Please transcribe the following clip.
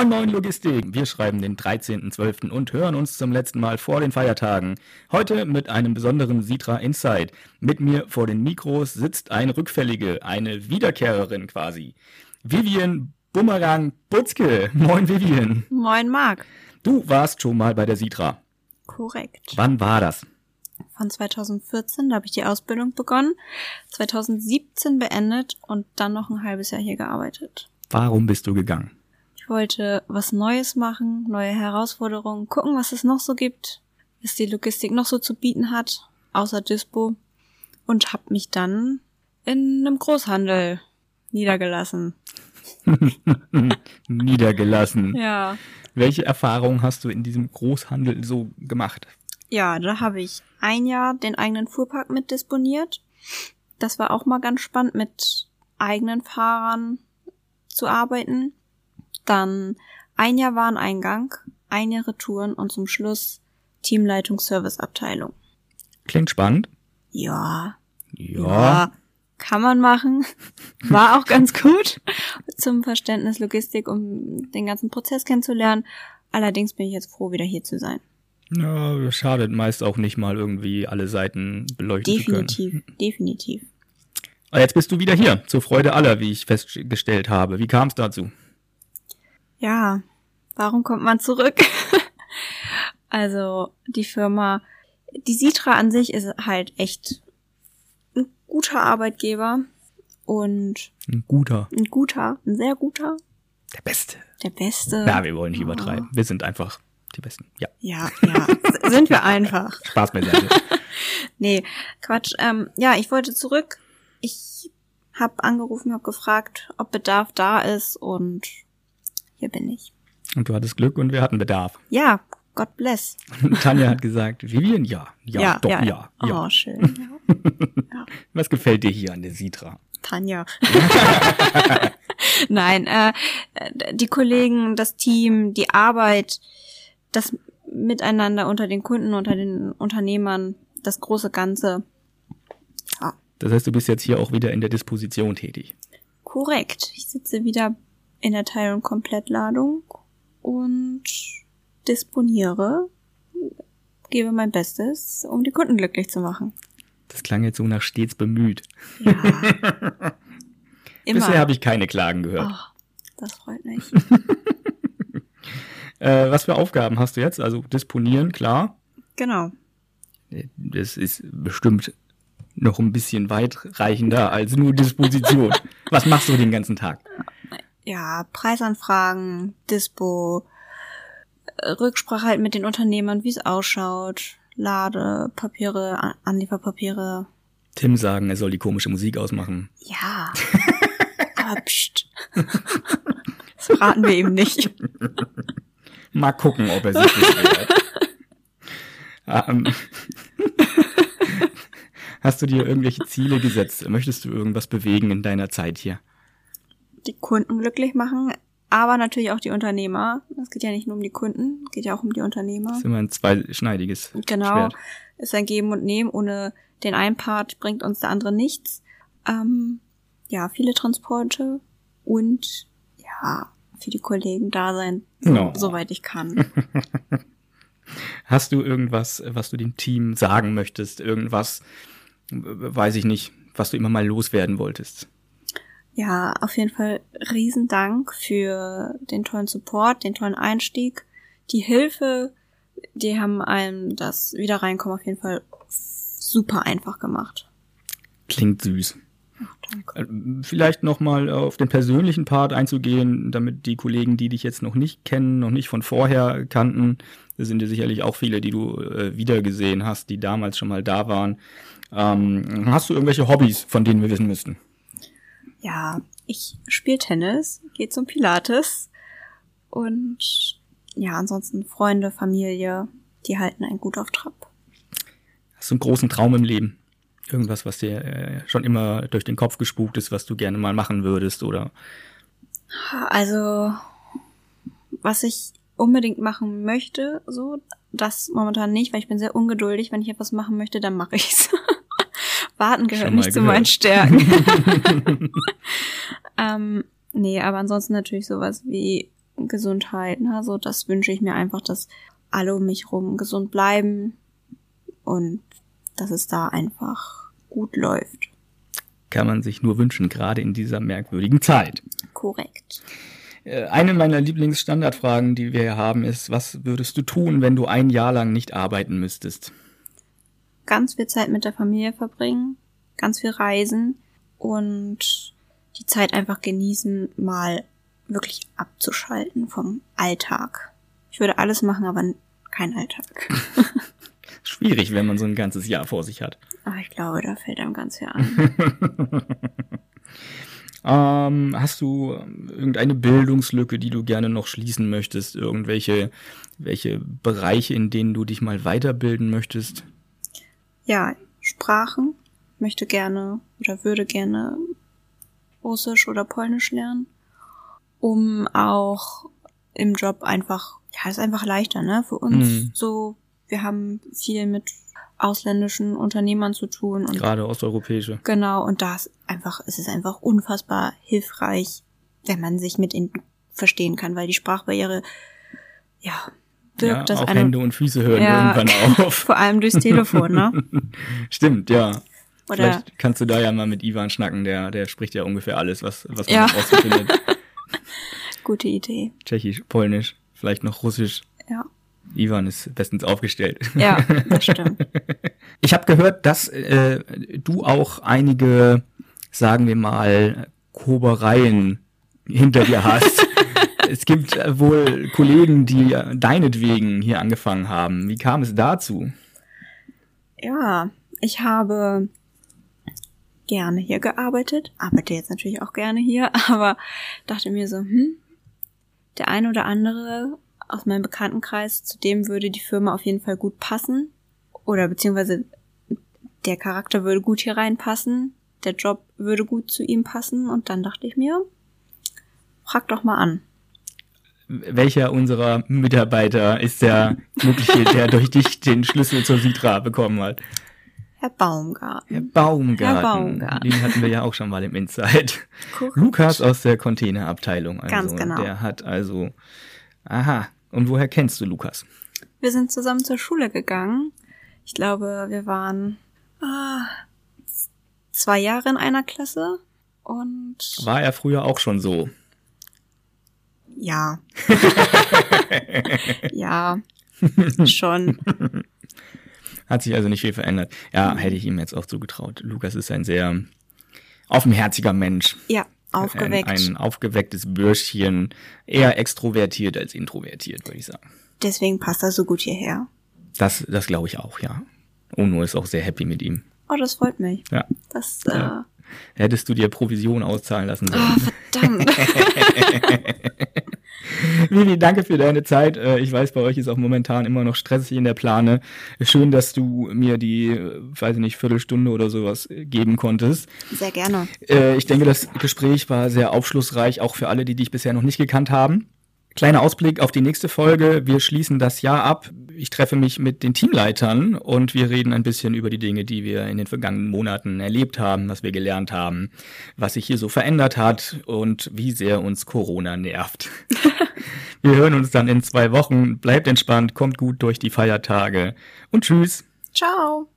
Moin Moin Logistik. Wir schreiben den 13.12. und hören uns zum letzten Mal vor den Feiertagen. Heute mit einem besonderen Sitra Insight. Mit mir vor den Mikros sitzt eine Rückfällige, eine Wiederkehrerin quasi. Vivian Bumerang Butzke. Moin Vivian. Moin Marc. Du warst schon mal bei der Sitra. Korrekt. Wann war das? Von 2014, da habe ich die Ausbildung begonnen, 2017 beendet und dann noch ein halbes Jahr hier gearbeitet. Warum bist du gegangen? Ich wollte was Neues machen, neue Herausforderungen, gucken, was es noch so gibt, was die Logistik noch so zu bieten hat, außer Dispo. Und habe mich dann in einem Großhandel niedergelassen. Niedergelassen. Ja. Welche Erfahrungen hast du in diesem Großhandel so gemacht? Ja, da habe ich ein Jahr den eigenen Fuhrpark mit disponiert. Das war auch mal ganz spannend, mit eigenen Fahrern zu arbeiten. Dann ein Jahr Wareneingang, ein Jahr Retouren und zum Schluss Teamleitung Serviceabteilung. Klingt spannend. Ja, Ja. kann man machen. War auch ganz gut zum Verständnis Logistik, um den ganzen Prozess kennenzulernen. Allerdings bin ich jetzt froh, wieder hier zu sein. Ja, schadet meist auch nicht mal irgendwie alle Seiten beleuchten zu können. Definitiv, definitiv. Aber jetzt bist du wieder hier, zur Freude aller, wie ich festgestellt habe. Wie kam es dazu? Ja, warum kommt man zurück? also die Firma, die Sitra an sich ist halt echt ein guter Arbeitgeber und Ein guter, ein guter, ein sehr guter, der Beste. der beste. Ja, wir wollen nicht übertreiben. Wir sind einfach die Besten. Ja, Ja, ja, sind wir einfach. Spaß beiseite. Nee, Quatsch. Ähm, ja, ich wollte zurück. Ich habe angerufen, habe gefragt, ob Bedarf da ist und hier bin ich. Und du hattest Glück und wir hatten Bedarf. Ja, God bless. Tanja hat gesagt, Vivian, ja, ja, doch, ja, ja. Oh, schön. Ja. Was gefällt dir hier an der Sitra? Tanja. Nein, äh, die Kollegen, das Team, die Arbeit, das Miteinander unter den Kunden, unter den Unternehmern, das große Ganze. Ja, Das heißt, du bist jetzt hier auch wieder in der Disposition tätig. korrekt. Ich sitze wieder in der Teil- und Komplettladung und disponiere, gebe mein Bestes, um die Kunden glücklich zu machen. Das klang jetzt so nach stets bemüht. Ja. Bisher habe ich keine Klagen gehört. oh, das freut mich. Äh, was für Aufgaben hast du jetzt? Also disponieren, klar. Genau. Das ist bestimmt noch ein bisschen weitreichender als nur Disposition. Was machst du den ganzen Tag? Ja, Preisanfragen, Dispo, äh, Rücksprache halt mit den Unternehmern, wie es ausschaut, Ladepapiere, An- Anlieferpapiere. Tim sagen, er soll die komische Musik ausmachen. Ja. Aber pst. Das verraten wir ihm nicht. Mal gucken, ob er sich beschwert. ähm, hast du dir irgendwelche Ziele gesetzt? Möchtest du irgendwas bewegen in deiner Zeit hier? Die Kunden glücklich machen, aber natürlich auch die Unternehmer. Es geht ja nicht nur um die Kunden, es geht ja auch um die Unternehmer. Das ist immer ein zweischneidiges Genau. Schwert. Ist ein Geben und Nehmen. Ohne den einen Part bringt uns der andere nichts. Ähm, ja, viele Transporte und ja, für die Kollegen da sein, so, No. soweit ich kann. Hast du irgendwas, was du dem Team sagen möchtest? Irgendwas, weiß ich nicht, was du immer mal loswerden wolltest? Ja, auf jeden Fall Riesendank für den tollen Support, den tollen Einstieg, die Hilfe. Die haben einem das Wiederreinkommen auf jeden Fall super einfach gemacht. Klingt süß. Ach. Äh, Vielleicht noch mal auf den persönlichen Part einzugehen, damit die Kollegen, die dich jetzt noch nicht kennen, noch nicht von vorher kannten, das sind ja sicherlich auch viele, die du äh, wiedergesehen hast, die damals schon mal da waren. Ähm, hast du irgendwelche Hobbys, von denen wir wissen müssten? Ja, ich spiele Tennis, gehe zum Pilates und ja, ansonsten Freunde, Familie, die halten einen gut auf Trab. Hast du einen großen Traum im Leben? Irgendwas, was dir äh, schon immer durch den Kopf gespukt ist, was du gerne mal machen würdest oder Also, was ich unbedingt machen möchte, so, das momentan nicht, weil ich bin sehr ungeduldig. Wenn ich etwas machen möchte, dann mache ich's. Warten gehört nicht zu meinen gehört. Stärken. ähm, nee, aber ansonsten natürlich sowas wie Gesundheit. Ne? So, das wünsche ich mir einfach, dass alle um mich rum gesund bleiben und dass es da einfach gut läuft. Kann man sich nur wünschen, gerade in dieser merkwürdigen Zeit. Korrekt. Äh, eine meiner Lieblingsstandardfragen, die wir hier haben, ist, was würdest du tun, wenn du ein Jahr lang nicht arbeiten müsstest? Ganz viel Zeit mit der Familie verbringen, ganz viel reisen und die Zeit einfach genießen, mal wirklich abzuschalten vom Alltag. Ich würde alles machen, aber kein Alltag. Schwierig, wenn man so ein ganzes Jahr vor sich hat. Aber ich glaube, da fällt einem ganz viel an. ähm, hast du irgendeine Bildungslücke, die du gerne noch schließen möchtest? Irgendwelche welche Bereiche, in denen du dich mal weiterbilden möchtest? Ja, Sprachen. Möchte gerne oder würde gerne Russisch oder Polnisch lernen, um auch im Job einfach, ja, ist einfach leichter, ne? Für uns mhm. so, wir haben viel mit ausländischen Unternehmern zu tun und gerade osteuropäische. Genau und das einfach es ist einfach unfassbar hilfreich, wenn man sich mit ihnen verstehen kann, weil die Sprachbarriere ja wirkt ja, das auch eine, Hände und Füße hören ja, irgendwann auf. Vor allem durchs Telefon, ne? Stimmt, ja. Oder Vielleicht kannst du da ja mal mit Ivan schnacken, der, der spricht ja ungefähr alles, was, was man ja. rausfindet. Gute Idee. Tschechisch, Polnisch, vielleicht noch Russisch. Ja. Ivan ist bestens aufgestellt. Ja, das stimmt. Ich habe gehört, dass äh, du auch einige, sagen wir mal, Kobereien hinter dir hast. Es gibt wohl Kollegen, die deinetwegen hier angefangen haben. Wie kam es dazu? Ja, ich habe gerne hier gearbeitet, arbeite jetzt natürlich auch gerne hier, aber dachte mir so, hm, der eine oder andere aus meinem Bekanntenkreis, zu dem würde die Firma auf jeden Fall gut passen. Oder beziehungsweise der Charakter würde gut hier reinpassen, der Job würde gut zu ihm passen und dann dachte ich mir, frag doch mal an. Welcher unserer Mitarbeiter ist der Glückliche, der durch dich den Schlüssel zur Sitra bekommen hat? Herr Baumgarten. Herr Baumgarten. Herr Baumgarten. Den hatten wir ja auch schon mal im Inside. Korrekt. Lukas aus der Containerabteilung. Also, Ganz genau. Der hat also, aha. Und woher kennst du Lukas? Wir sind zusammen zur Schule gegangen. Ich glaube, wir waren ah, zwei Jahre in einer Klasse und. War er früher auch schon so? Ja. ja. Schon. Hat sich also nicht viel verändert. Ja, hätte ich ihm jetzt auch zugetraut. Lukas ist ein sehr offenherziger Mensch. Ja, aufgeweckt. Ein, ein aufgewecktes Bürschchen. Eher extrovertiert als introvertiert, würde ich sagen. Deswegen passt er so gut hierher. Das, das glaube ich auch, ja. Ono ist auch sehr happy mit ihm. Oh, das freut mich. Ja. Das, äh, ja. Hättest du dir Provision auszahlen lassen sollen. Oh, verdammt. Vivi, danke für deine Zeit. Äh, ich weiß, bei euch ist auch momentan immer noch stressig in der Plane. Schön, dass du mir die, äh, weiß ich nicht, Viertelstunde oder sowas geben konntest. Sehr gerne. Äh, ich denke, das Gespräch war sehr aufschlussreich, auch für alle, die dich bisher noch nicht gekannt haben. Kleiner Ausblick auf die nächste Folge. Wir schließen das Jahr ab. Ich treffe mich mit den Teamleitern und wir reden ein bisschen über die Dinge, die wir in den vergangenen Monaten erlebt haben, was wir gelernt haben, was sich hier so verändert hat und wie sehr uns Corona nervt. wir hören uns dann in zwei Wochen. Bleibt entspannt, kommt gut durch die Feiertage und tschüss. Ciao.